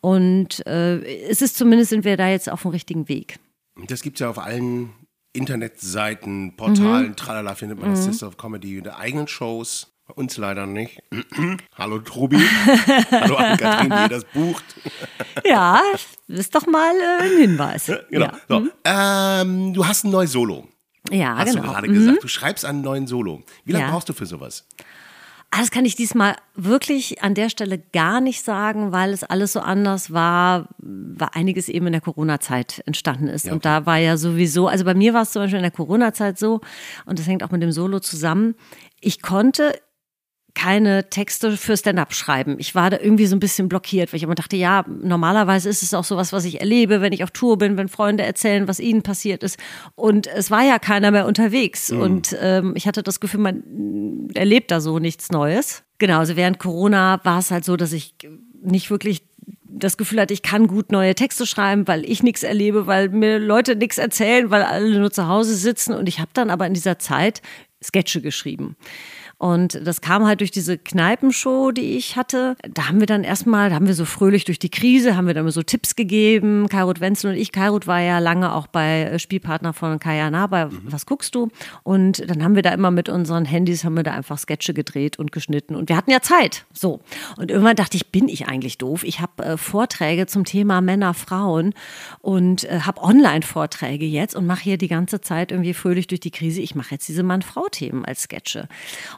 Und äh, es ist zumindest sind wir da jetzt auf dem richtigen Weg. Das gibt es ja auf allen Internetseiten, Portalen, mhm. tralala, findet man mhm. das Sisters of Comedy in der eigenen Shows. Bei uns leider nicht. Hallo Trubi. Hallo Ann-Kathrin, die das bucht. ja, ist doch mal äh, ein Hinweis. Genau. Ja. So. Mhm. Ähm, du hast ein neues Solo. Ja, hast genau. du gerade Mhm. gesagt. Du schreibst einen neuen Solo. Wie lange Ja. brauchst du für sowas? Ah, Das kann ich diesmal wirklich an der Stelle gar nicht sagen, weil es alles so anders war, weil einiges eben in der Corona-Zeit entstanden ist. Ja, Und okay. da war ja sowieso, also bei mir war es zum Beispiel in der Corona-Zeit so, und das hängt auch mit dem Solo zusammen, ich konnte keine Texte für Stand-up schreiben. Ich war da irgendwie so ein bisschen blockiert, weil ich immer dachte, ja, normalerweise ist es auch sowas, was ich erlebe, wenn ich auf Tour bin, wenn Freunde erzählen, was ihnen passiert ist. Und es war ja keiner mehr unterwegs. Und ähm, ich hatte das Gefühl, man erlebt da so nichts Neues. Genau, also während Corona war es halt so, dass ich nicht wirklich das Gefühl hatte, ich kann gut neue Texte schreiben, weil ich nichts erlebe, weil mir Leute nichts erzählen, weil alle nur zu Hause sitzen. Und ich habe dann aber in dieser Zeit Sketche geschrieben. Und das kam halt durch diese Kneipenshow, die ich hatte. Da haben wir dann erstmal, da haben wir so fröhlich durch die Krise, haben wir dann so Tipps gegeben. Kairut Wenzel und ich. Kairut war ja lange auch bei äh, Spielpartner von Kayana bei Was guckst du? Und dann haben wir da immer mit unseren Handys, haben wir da einfach Sketche gedreht und geschnitten. Und wir hatten ja Zeit. So. Und irgendwann dachte ich, bin ich eigentlich doof? Ich habe äh, Vorträge zum Thema Männer, Frauen und äh, habe Online-Vorträge jetzt und mache hier die ganze Zeit irgendwie fröhlich durch die Krise. Ich mache jetzt diese Mann-Frau-Themen als Sketche.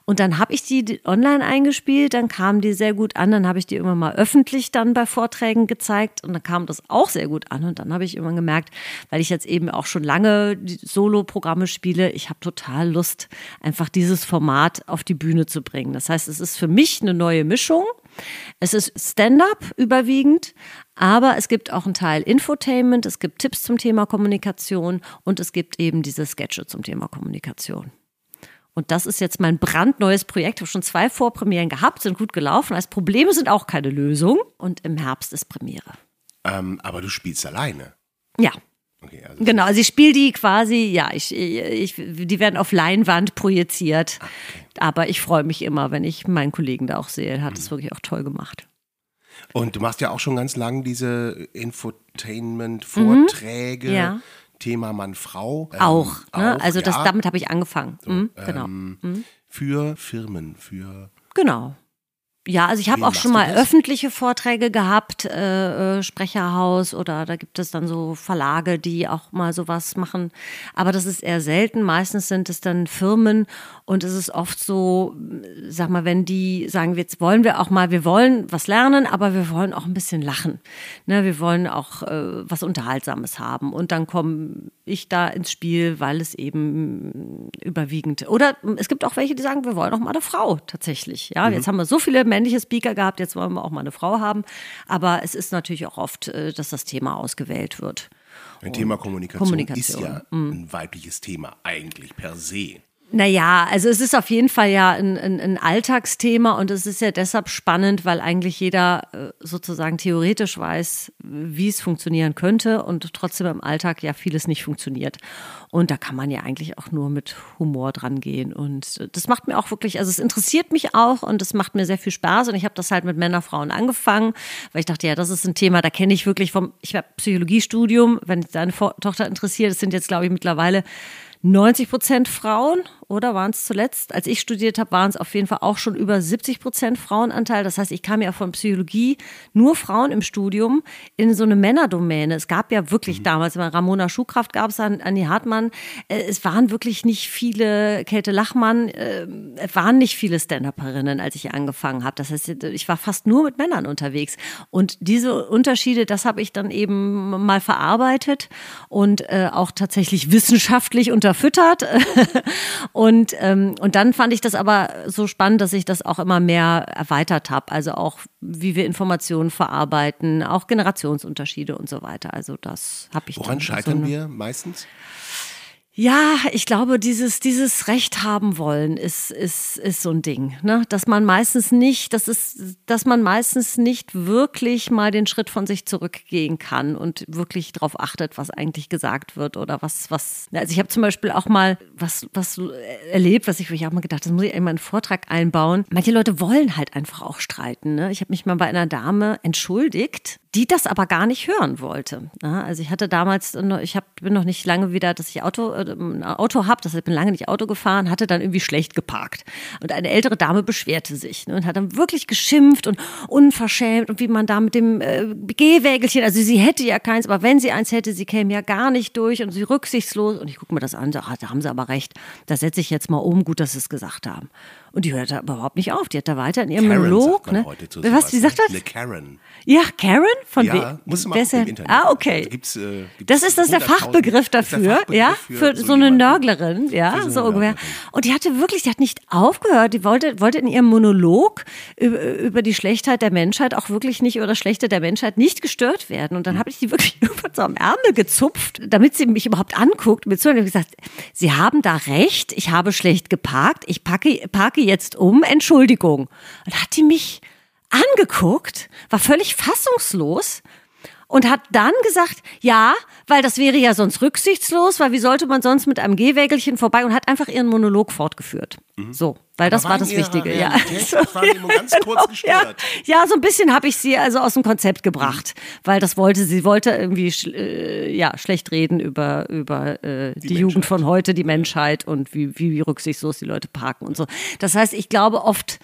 Und dann habe ich die online eingespielt, dann kamen die sehr gut an, dann habe ich die irgendwann mal öffentlich dann bei Vorträgen gezeigt und dann kam das auch sehr gut an und dann habe ich irgendwann gemerkt, weil ich jetzt eben auch schon lange Solo-Programme spiele, ich habe total Lust, einfach dieses Format auf die Bühne zu bringen. Das heißt, es ist für mich eine neue Mischung. Es ist Stand-up überwiegend, aber es gibt auch einen Teil Infotainment, es gibt Tipps zum Thema Kommunikation und es gibt eben diese Sketche zum Thema Kommunikation. Und das ist jetzt mein brandneues Projekt. Ich habe schon zwei Vorpremieren gehabt, sind gut gelaufen. Als Probleme sind auch keine Lösung. Und im Herbst ist Premiere. Ähm, aber du spielst alleine. Ja, Okay, also genau. Also ich spiele die quasi, ja, ich, ich, die werden auf Leinwand projiziert. Aber ich freue mich immer, wenn ich meinen Kollegen da auch sehe. Er hat es wirklich auch toll gemacht. Und du machst ja auch schon ganz lang diese Infotainment-Vorträge. Mhm. Ja. Thema Mann-Frau. Ähm, Auch. Ne? auch, also das, ja. damit habe ich angefangen. Mhm, genau. Ähm, Für Firmen, für Genau. Ja, also ich habe auch schon mal das? öffentliche Vorträge gehabt, äh, äh, Sprecherhaus oder da gibt es dann so Verlage, die auch mal sowas machen. Aber das ist eher selten. Meistens sind es dann Firmen und es ist oft so, sag mal, wenn die sagen, jetzt wollen wir auch mal, wir wollen was lernen, aber wir wollen auch ein bisschen lachen. Ne, wir wollen auch äh, was Unterhaltsames haben. Und dann komme ich da ins Spiel, weil es eben überwiegend. Oder es gibt auch welche, die sagen, wir wollen auch mal eine Frau tatsächlich. Ja, Mhm. jetzt haben wir so viele männliche Speaker gehabt, jetzt wollen wir auch mal eine Frau haben. Aber es ist natürlich auch oft, äh, dass das Thema ausgewählt wird. ein Thema Kommunikation, Kommunikation, ist ja ein weibliches Thema eigentlich per se. Naja, also es ist auf jeden Fall ja ein, ein, ein Alltagsthema und es ist ja deshalb spannend, weil eigentlich jeder äh, sozusagen theoretisch weiß, wie es funktionieren könnte und trotzdem im Alltag ja vieles nicht funktioniert. Und da kann man ja eigentlich auch nur mit Humor dran gehen. Und äh, das macht mir auch wirklich, also es interessiert mich auch und es macht mir sehr viel Spaß. Und ich habe das halt mit Männer, Frauen angefangen, weil ich dachte, ja, das ist ein Thema, da kenne ich wirklich vom, ich habe Psychologiestudium, wenn deine Tochter interessiert, es sind jetzt, glaube ich, mittlerweile 90 Prozent Frauen oder waren es zuletzt? Als ich studiert habe, waren es auf jeden Fall auch schon über 70 Prozent Frauenanteil. Das heißt, ich kam ja von Psychologie, nur Frauen im Studium, in so eine Männerdomäne. Es gab ja wirklich mhm. damals, Ramona Schuhkraft gab es, Anni Hartmann, äh, es waren wirklich nicht viele, Käthe Lachmann, äh, es waren nicht viele Stand-Upperinnen, als ich angefangen habe. Das heißt, ich war fast nur mit Männern unterwegs. Und diese Unterschiede, das habe ich dann eben mal verarbeitet und äh, auch tatsächlich wissenschaftlich unterfüttert. und, ähm, und dann fand ich das aber so spannend, dass ich das auch immer mehr erweitert habe. Also auch, wie wir Informationen verarbeiten, auch Generationsunterschiede und so weiter. Also das habe ich. Woran scheitern so wir meistens? Ja, ich glaube, dieses, dieses Recht haben wollen ist, ist, ist so ein Ding, ne? Dass man meistens nicht, das ist, dass man meistens nicht wirklich mal den Schritt von sich zurückgehen kann und wirklich darauf achtet, was eigentlich gesagt wird oder was, was. Also ich habe zum Beispiel auch mal was, was erlebt, was ich, ich auch mal gedacht, das muss ich einmal einen Vortrag einbauen. Manche Leute wollen halt einfach auch streiten. Ne? Ich habe mich mal bei einer Dame entschuldigt, die das aber gar nicht hören wollte. Also ich hatte damals, ich hab, bin noch nicht lange wieder, dass ich Auto äh, ein Auto habe, das heißt, ich bin lange nicht Auto gefahren, hatte dann irgendwie schlecht geparkt. Und eine ältere Dame beschwerte sich ne, und hat dann wirklich geschimpft und unverschämt und wie man da mit dem äh, Gehwägelchen, also sie hätte ja keins, aber wenn sie eins hätte, sie käme ja gar nicht durch und sie rücksichtslos. Und ich gucke mir das an, ach, da haben sie aber recht, da setze ich jetzt mal um, gut, dass sie es gesagt haben. Und die hört da überhaupt nicht auf. Die hat da weiter in ihrem Karen Monolog. Ne? Was, wie sagt das? Eine Karen. Ja, Karen? Von ja, wem? muss man im Internet. Ah, okay. Also gibt's, äh, gibt's das ist das der Fachbegriff dafür, der Fachbegriff ja, für, so, so eine Nörglerin, ja, so, so ungefähr. Und die hatte wirklich, die hat nicht aufgehört. Die wollte, wollte in ihrem Monolog über, über die Schlechtheit der Menschheit auch wirklich nicht oder Schlechte der Menschheit nicht gestört werden. Und dann habe ich die wirklich so am Ärmel gezupft, damit sie mich überhaupt anguckt. Mit so und gesagt, Sie haben da recht. Ich habe schlecht geparkt. Ich packe, parke jetzt um. Entschuldigung. Und hat die mich angeguckt, war völlig fassungslos und hat dann gesagt, ja, weil das wäre ja sonst rücksichtslos, weil wie sollte man sonst mit einem Gehwägelchen vorbei und hat einfach ihren Monolog fortgeführt. Mhm. So, weil das war das Wichtige. Ja. So, ja, ganz kurz gestört. Ja, ja so ein bisschen habe ich sie also aus dem Konzept gebracht, mhm. weil das wollte sie wollte irgendwie äh, ja schlecht reden über über äh, die, die Jugend von heute, die Menschheit und wie, wie wie rücksichtslos die Leute parken und so. Das heißt, ich glaube oft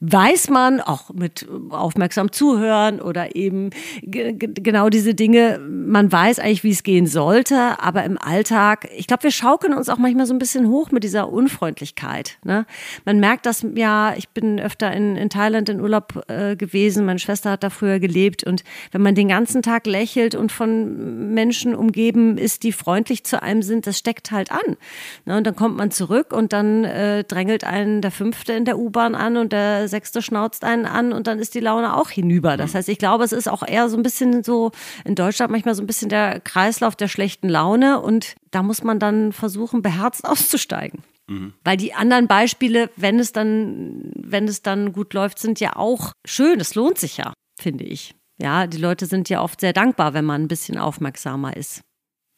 weiß man auch mit aufmerksam zuhören oder eben genau diese Dinge, man weiß eigentlich, wie es gehen sollte, aber im Alltag, ich glaube, wir schaukeln uns auch manchmal so ein bisschen hoch mit dieser Unfreundlichkeit. Ne? Man merkt das, ja, ich bin öfter in, in Thailand in Urlaub äh, gewesen, meine Schwester hat da früher gelebt und wenn man den ganzen Tag lächelt und von Menschen umgeben ist, die freundlich zu einem sind, das steckt halt an. Ne? Und dann kommt man zurück und dann äh, drängelt einen der Fünfte in der U-Bahn an und der Sechste schnauzt einen an und dann ist die Laune auch hinüber. Das mhm. heißt, ich glaube, es ist auch eher so ein bisschen so in Deutschland manchmal so ein bisschen der Kreislauf der schlechten Laune und da muss man dann versuchen, beherzt auszusteigen. Mhm. Weil die anderen Beispiele, wenn es dann, wenn es dann gut läuft, sind ja auch schön. Es lohnt sich ja, finde ich. Ja, die Leute sind ja oft sehr dankbar, wenn man ein bisschen aufmerksamer ist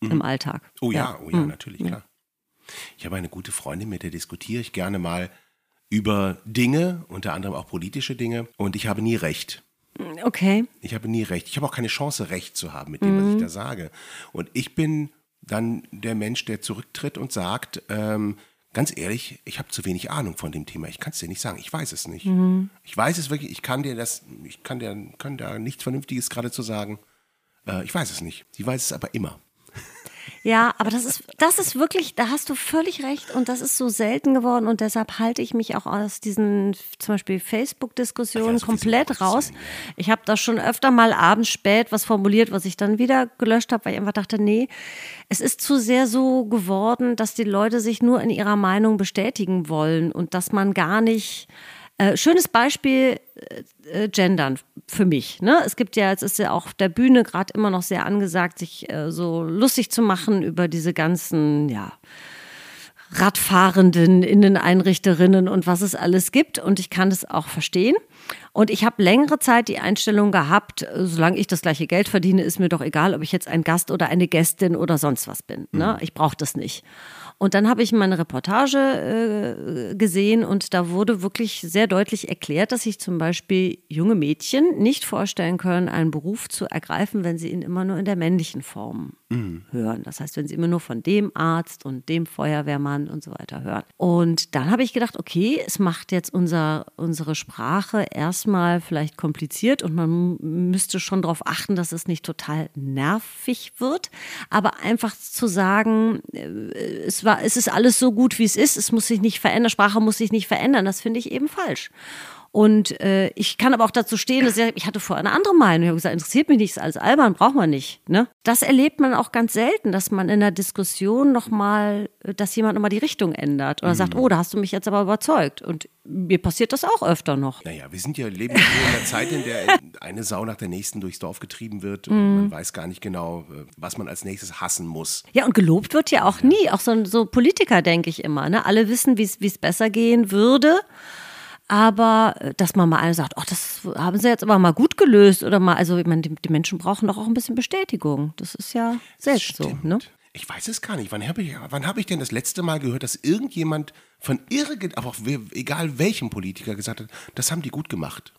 mhm. im Alltag. Oh ja, ja. oh ja, mhm. natürlich, klar. Ich habe eine gute Freundin, mit der diskutiere ich gerne mal über Dinge, unter anderem auch politische Dinge, und ich habe nie recht. Okay. Ich habe nie recht. Ich habe auch keine Chance, recht zu haben mit dem, was ich mhm. da sage. Und ich bin dann der Mensch, der zurücktritt und sagt, ähm, ganz ehrlich, ich habe zu wenig Ahnung von dem Thema. Ich kann es dir nicht sagen. Ich weiß es nicht. Mhm. Ich weiß es wirklich. Ich kann dir das, ich kann dir, kann da nichts Vernünftiges gerade zu sagen. Äh, ich weiß es nicht. Sie weiß es aber immer. Ja, aber das ist, das ist wirklich, da hast du völlig recht und das ist so selten geworden und deshalb halte ich mich auch aus diesen zum Beispiel Facebook-Diskussionen komplett raus. Ich habe da schon öfter mal abends spät was formuliert, was ich dann wieder gelöscht habe, weil ich einfach dachte, nee, es ist zu sehr so geworden, dass die Leute sich nur in ihrer Meinung bestätigen wollen und dass man gar nicht äh, schönes Beispiel äh, äh, Gendern für mich. Ne? Es gibt ja, es ist ja auch auf der Bühne gerade immer noch sehr angesagt, sich äh, so lustig zu machen über diese ganzen, ja, Radfahrenden, Inneneinrichterinnen und was es alles gibt. Und ich kann es auch verstehen. Und ich habe längere Zeit die Einstellung gehabt, solange ich das gleiche Geld verdiene, ist mir doch egal, ob ich jetzt ein Gast oder eine Gästin oder sonst was bin. Ne? Mhm. Ich brauche das nicht. Und dann habe ich meine Reportage äh, gesehen und da wurde wirklich sehr deutlich erklärt, dass sich zum Beispiel junge Mädchen nicht vorstellen können, einen Beruf zu ergreifen, wenn sie ihn immer nur in der männlichen Form mhm. hören. Das heißt, wenn sie immer nur von dem Arzt und dem Feuerwehrmann und so weiter hören. Und dann habe ich gedacht, okay, es macht jetzt unser, unsere Sprache erstmal vielleicht kompliziert und man müsste schon darauf achten, dass es nicht total nervig wird. Aber einfach zu sagen, äh, es, war, es ist alles so gut, wie es ist, es muss sich nicht verändern, Sprache muss sich nicht verändern, das finde ich eben falsch. Und äh, ich kann aber auch dazu stehen, dass ich, ich hatte vorher eine andere Meinung. Ich habe gesagt, interessiert mich nichts als albern, braucht man nicht. Ne? Das erlebt man auch ganz selten, dass man in der Diskussion nochmal, dass jemand nochmal die Richtung ändert oder mhm. sagt, oh, da hast du mich jetzt aber überzeugt. Und mir passiert das auch öfter noch. Naja, wir sind ja leben in einer Zeit, in der eine Sau nach der nächsten durchs Dorf getrieben wird und mhm. man weiß gar nicht genau, äh, was man als nächstes hassen muss. Ja, und gelobt wird ja auch nie. Auch so, so Politiker, denke ich immer. Ne? Alle wissen, wie es besser gehen würde. Aber äh, dass man mal einer sagt, ach, das haben sie jetzt aber mal gut gelöst oder mal, also ich meine, die, die Menschen brauchen doch auch ein bisschen Bestätigung. Das ist ja selbst so. Ne? Ich weiß es gar nicht. Wann habe ich, hab ich denn das letzte Mal gehört, dass irgendjemand von irgend, aber auch egal welchem Politiker gesagt hat, das haben die gut gemacht?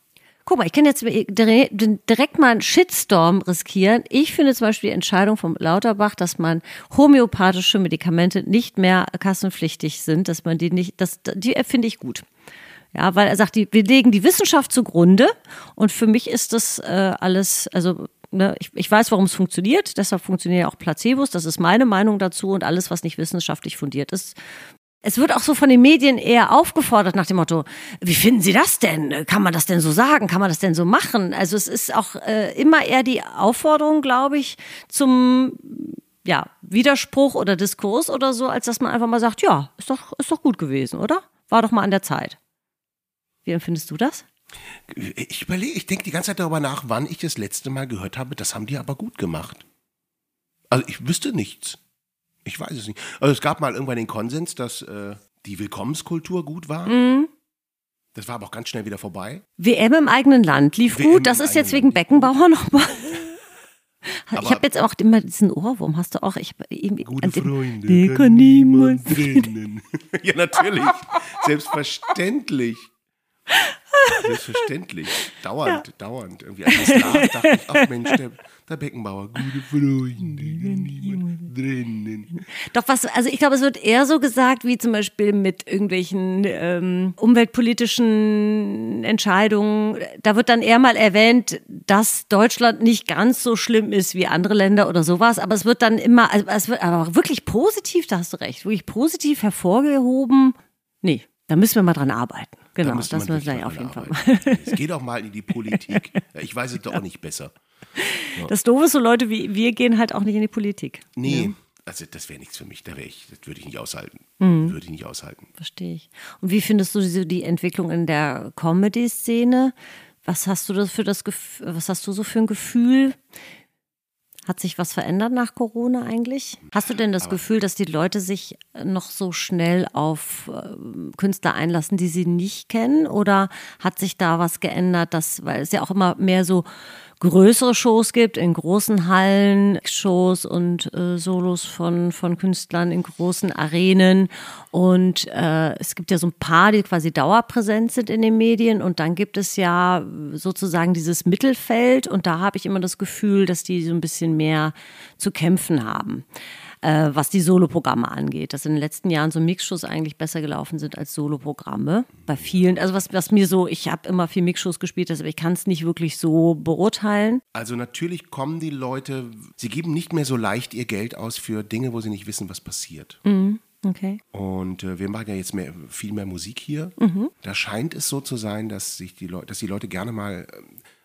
Guck mal, ich kann jetzt direkt mal einen Shitstorm riskieren. Ich finde zum Beispiel die Entscheidung vom Lauterbach, dass man homöopathische Medikamente nicht mehr kassenpflichtig sind, dass man die nicht, das, die finde ich gut. Ja, weil er sagt, die, wir legen die Wissenschaft zugrunde und für mich ist das äh, alles, also ne, ich, ich weiß, warum es funktioniert, deshalb funktionieren ja auch Placebos, das ist meine Meinung dazu und alles, was nicht wissenschaftlich fundiert ist, es wird auch so von den Medien eher aufgefordert nach dem Motto, wie finden Sie das denn? Kann man das denn so sagen? Kann man das denn so machen? Also es ist auch äh, immer eher die Aufforderung, glaube ich, zum ja, Widerspruch oder Diskurs oder so, als dass man einfach mal sagt, ja, ist doch, ist doch gut gewesen, oder? War doch mal an der Zeit. Wie empfindest du das? Ich überlege, ich denke die ganze Zeit darüber nach, wann ich das letzte Mal gehört habe, das haben die aber gut gemacht. Also ich wüsste nichts. Ich weiß es nicht. Also es gab mal irgendwann den Konsens, dass äh, die Willkommenskultur gut war. Mhm. Das war aber auch ganz schnell wieder vorbei. WM im eigenen Land lief WM gut. Das ist jetzt wegen Beckenbauer nochmal. ich habe jetzt auch immer diesen Ohrwurm, hast du auch? Ich irgendwie gute Freunde, den kann niemand trennen. ja, natürlich. Selbstverständlich. Selbstverständlich. Dauernd, ja. dauernd. Irgendwie als lag, dachte ich, ach Mensch, der, der Beckenbauer, gute Freunde, niemand drinnen. Doch was, also ich glaube, es wird eher so gesagt, wie zum Beispiel mit irgendwelchen ähm, umweltpolitischen Entscheidungen. Da wird dann eher mal erwähnt, dass Deutschland nicht ganz so schlimm ist wie andere Länder oder sowas. Aber es wird dann immer, also es wird aber wirklich positiv, da hast du recht, wirklich positiv hervorgehoben. Nee, da müssen wir mal dran arbeiten. Genau, da das müssen wir auf jeden. Fall mal. Es geht auch mal in die Politik. Ich weiß es doch auch nicht besser. Ja. Das Doofe ist, so Leute wie wir gehen halt auch nicht in die Politik. Nee. Ja. Also das wäre nichts für mich, da ich, das würde ich nicht aushalten. Mhm. Würde ich nicht aushalten. Verstehe ich. Und wie findest du so die Entwicklung in der Comedy-Szene? Was hast du für das was hast du so für ein Gefühl? Hat sich was verändert nach Corona eigentlich? Hast du denn das Aber Gefühl, dass die Leute sich noch so schnell auf äh, Künstler einlassen, die sie nicht kennen? Oder hat sich da was geändert, dass, weil es ja auch immer mehr so größere Shows gibt, in großen Hallen, Shows und äh, Solos von, von Künstlern in großen Arenen. Und äh, es gibt ja so ein paar, die quasi dauerpräsent sind in den Medien. Und dann gibt es ja sozusagen dieses Mittelfeld. Und da habe ich immer das Gefühl, dass die so ein bisschen mehr zu kämpfen haben äh, was die Soloprogramme angeht. Dass in den letzten Jahren so Mixshows eigentlich besser gelaufen sind als Soloprogramme. Bei vielen, also was, was mir so, ich habe immer viel Mixshows gespielt, aber ich kann es nicht wirklich so beurteilen. Also natürlich kommen die Leute, sie geben nicht mehr so leicht ihr Geld aus für Dinge, wo sie nicht wissen, was passiert. Mhm. Okay. Und äh, wir machen ja jetzt mehr, viel mehr Musik hier. Mhm. Da scheint es so zu sein, dass sich die Leute, dass die Leute gerne mal äh,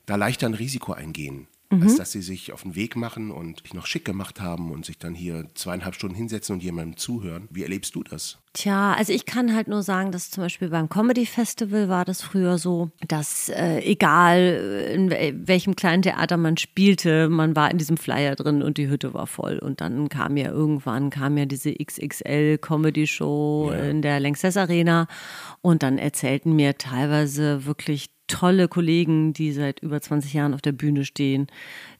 da leichter ein Risiko eingehen mhm. als dass sie sich auf den Weg machen und sich noch schick gemacht haben und sich dann hier zweieinhalb Stunden hinsetzen und jemandem zuhören. Wie erlebst du das? Tja, also ich kann halt nur sagen, dass zum Beispiel beim Comedy Festival war das früher so, dass äh, egal äh, in welchem kleinen Theater man spielte, man war in diesem Flyer drin und die Hütte war voll. Und dann kam ja irgendwann kam ja diese XXL Comedy Show ja. in der Lanxess Arena und dann erzählten mir teilweise wirklich tolle Kollegen, die seit über 20 Jahren auf der Bühne stehen,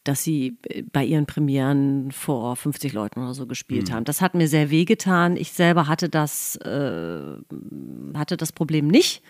dass sie äh, bei ihren Premieren vor 50 Leuten oder so gespielt haben. Das hat mir sehr wehgetan. Ich selber hatte das, äh, hatte das Problem nicht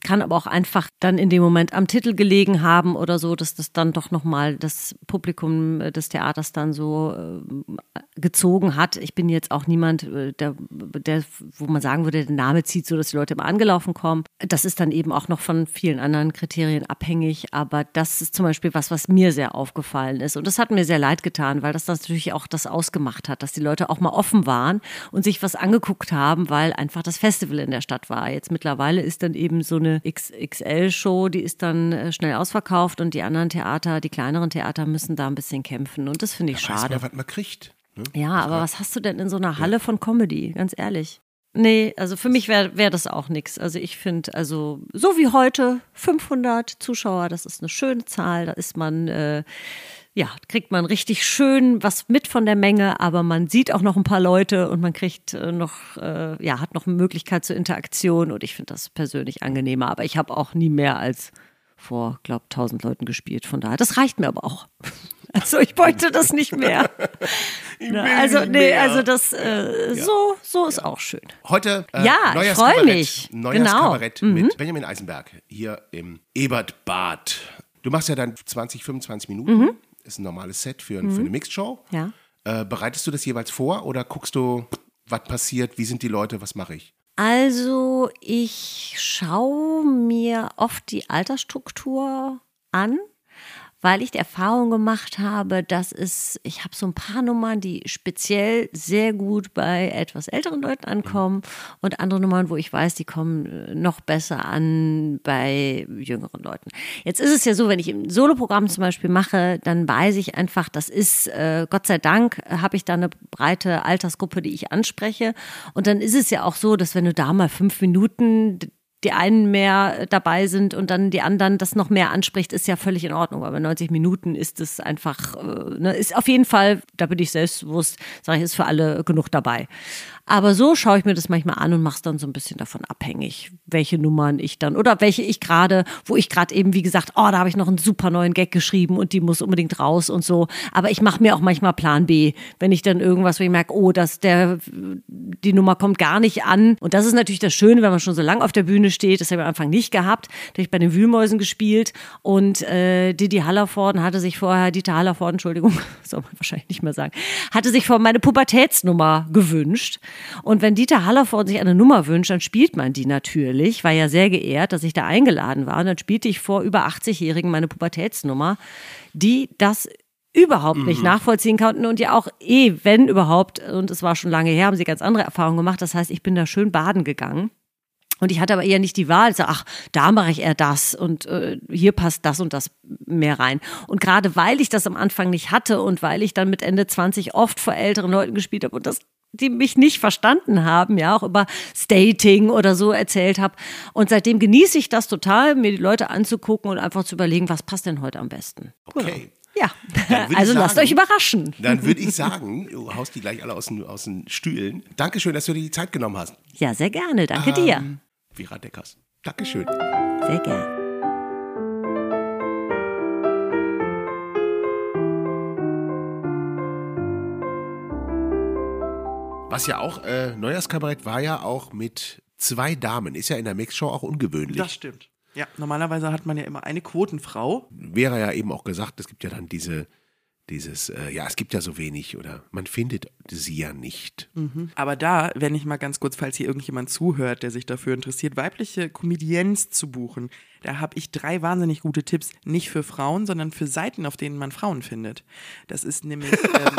kann aber auch einfach dann in dem Moment am Titel gelegen haben oder so, dass das dann doch nochmal das Publikum äh, des Theaters dann so äh, gezogen hat. Ich bin jetzt auch niemand, äh, der, der, wo man sagen würde, der Name zieht so, dass die Leute immer angelaufen kommen. Das ist dann eben auch noch von vielen anderen Kriterien abhängig, aber das ist zum Beispiel was, was mir sehr aufgefallen ist. Und das hat mir sehr leid getan, weil das natürlich auch das ausgemacht hat, dass die Leute auch mal offen waren und sich was angeguckt haben, weil einfach das Festival in der Stadt war. Jetzt mittlerweile ist dann eben so eine eine XXL-Show, die ist dann äh, schnell ausverkauft und die anderen Theater, die kleineren Theater müssen da ein bisschen kämpfen und das finde ich da schade. Weiß man, was man kriegt. Ne? Ja, aber was hast du denn in so einer Halle ja. von Comedy, ganz ehrlich? Nee, also für mich wäre wär das auch nichts. Also ich finde, also so wie heute, 500 Zuschauer, das ist eine schöne Zahl, da ist man äh, ja, kriegt man richtig schön was mit von der Menge, aber man sieht auch noch ein paar Leute und man kriegt äh, noch, äh, ja, hat noch eine Möglichkeit zur Interaktion und ich finde das persönlich angenehmer. Aber ich habe auch nie mehr als vor, glaube 1000 Leuten gespielt. Von daher, das reicht mir aber auch. Also ich wollte das nicht mehr. also nee, mehr. also das äh, ja. so so ist ja. auch schön. Heute äh, ja, ich freue mich. Neues genau. Kabarett mhm. mit Benjamin Eisenberg hier im Ebertbad. Du machst ja dann 20, 25 Minuten. Mhm ist ein normales Set für, mhm. für eine Mixed-Show. Ja. Äh, bereitest du das jeweils vor oder guckst du, was passiert, wie sind die Leute, was mache ich? Also ich schaue mir oft die Altersstruktur an weil ich die Erfahrung gemacht habe, dass es, ich habe so ein paar Nummern, die speziell sehr gut bei etwas älteren Leuten ankommen und andere Nummern, wo ich weiß, die kommen äh, noch besser an bei jüngeren Leuten. Jetzt ist es ja so, wenn ich ein Soloprogramm zum Beispiel mache, dann weiß ich einfach, das ist, äh, Gott sei Dank, habe ich da eine breite Altersgruppe, die ich anspreche. Und dann ist es ja auch so, dass wenn du da mal fünf Minuten die einen mehr dabei sind und dann die anderen das noch mehr anspricht, ist ja völlig in Ordnung. Aber 90 Minuten ist es einfach, äh, ne, ist auf jeden Fall, da bin ich selbstbewusst, sage ich, ist für alle genug dabei. Aber so schaue ich mir das manchmal an und mache es dann so ein bisschen davon abhängig, welche Nummern ich dann oder welche ich gerade, wo ich gerade eben, wie gesagt, oh, da habe ich noch einen super neuen Gag geschrieben und die muss unbedingt raus und so. Aber ich mache mir auch manchmal Plan B, wenn ich dann irgendwas, wo ich merke, oh, dass der, die Nummer kommt gar nicht an. Und das ist natürlich das Schöne, wenn man schon so lange auf der Bühne steht. Das habe ich am Anfang nicht gehabt. Da habe ich bei den Wühlmäusen gespielt und äh, Didi Hallervorden hatte sich vorher, Dieter Hallervorden, Entschuldigung, soll man wahrscheinlich nicht mehr sagen, hatte sich vor meine Pubertätsnummer gewünscht. Und wenn Dieter Hallervorden sich eine Nummer wünscht, dann spielt man die natürlich. War ja sehr geehrt, dass ich da eingeladen war. Und dann spielte ich vor über 80-Jährigen meine Pubertätsnummer, die das überhaupt nicht mhm. nachvollziehen konnten und ja auch eh, wenn überhaupt, und es war schon lange her, haben sie ganz andere Erfahrungen gemacht. Das heißt, ich bin da schön baden gegangen. Und ich hatte aber eher nicht die Wahl, so, ach, da mache ich eher das und äh, hier passt das und das mehr rein. Und gerade weil ich das am Anfang nicht hatte und weil ich dann mit Ende 20 oft vor älteren Leuten gespielt habe und das die mich nicht verstanden haben, ja, auch über Stating oder so erzählt habe. Und seitdem genieße ich das total, mir die Leute anzugucken und einfach zu überlegen, was passt denn heute am besten. Okay. Ja, also sagen, lasst euch überraschen. Dann würde ich sagen, du haust die gleich alle aus den, aus den Stühlen. Dankeschön, dass du dir die Zeit genommen hast. Ja, sehr gerne. Danke ähm, dir. Vira Deckers. Dankeschön. Sehr gerne. Was ja auch, äh, Neujahrskabarett war ja auch mit zwei Damen. Ist ja in der Mixshow auch ungewöhnlich. Das stimmt. Ja, normalerweise hat man ja immer eine Quotenfrau. Wäre ja eben auch gesagt, es gibt ja dann diese, dieses, äh, ja, es gibt ja so wenig oder man findet sie ja nicht. Mhm. Aber da, wenn ich mal ganz kurz, falls hier irgendjemand zuhört, der sich dafür interessiert, weibliche Comedians zu buchen, da habe ich drei wahnsinnig gute Tipps, nicht für Frauen, sondern für Seiten, auf denen man Frauen findet. Das ist nämlich. Ähm,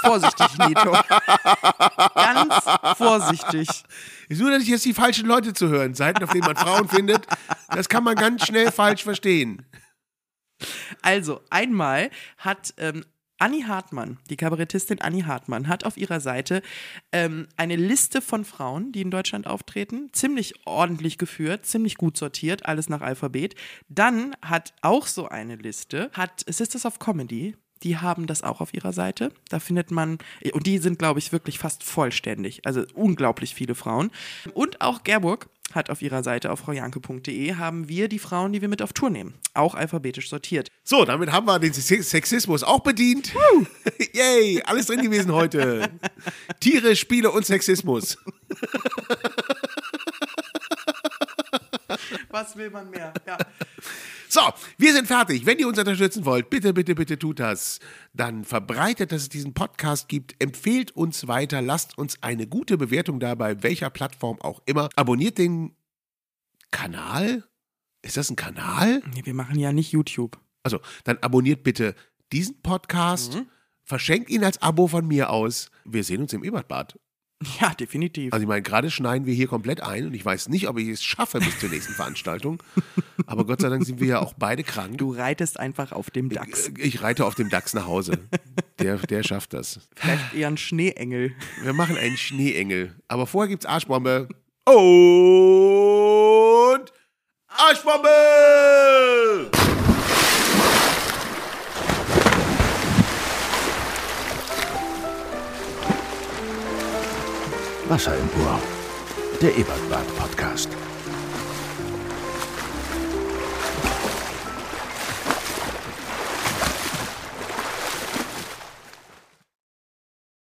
vorsichtig, Nito. Ganz vorsichtig. Ich suche nicht jetzt die falschen Leute zu hören. Seiten, auf denen man Frauen findet, das kann man ganz schnell falsch verstehen. Also, einmal hat ähm, Anni Hartmann, die Kabarettistin Anni Hartmann, hat auf ihrer Seite ähm, eine Liste von Frauen, die in Deutschland auftreten, ziemlich ordentlich geführt, ziemlich gut sortiert, alles nach Alphabet. Dann hat auch so eine Liste, hat Sisters of Comedy, die haben das auch auf ihrer Seite. Da findet man, und die sind, glaube ich, wirklich fast vollständig. Also unglaublich viele Frauen. Und auch Gerburg hat auf ihrer Seite auf fraujanke.de haben wir die Frauen, die wir mit auf Tour nehmen. Auch alphabetisch sortiert. So, damit haben wir den Sexismus auch bedient. Yay, alles drin gewesen heute. Tiere, Spiele und Sexismus. Was will man mehr? Ja. So, wir sind fertig. Wenn ihr uns unterstützen wollt, bitte, bitte, bitte tut das. Dann verbreitet, dass es diesen Podcast gibt. Empfehlt uns weiter. Lasst uns eine gute Bewertung da, bei welcher Plattform auch immer. Abonniert den Kanal. Ist das ein Kanal? Nee, wir machen ja nicht YouTube. Also, dann abonniert bitte diesen Podcast. Verschenkt ihn als Abo von mir aus. Wir sehen uns im Ebertbad. Ja, definitiv. Also ich meine, gerade schneiden wir hier komplett ein und ich weiß nicht, ob ich es schaffe bis zur nächsten Veranstaltung. Aber Gott sei Dank sind wir ja auch beide krank. Du reitest einfach auf dem Dachs. Ich reite auf dem Dachs nach Hause. Der, der schafft das. Vielleicht eher ein Schneeengel. Wir machen einen Schneeengel. Aber vorher gibt's Arschbombe. Und Arschbombe! Wasser im Ohr. Der Ebertbad Podcast.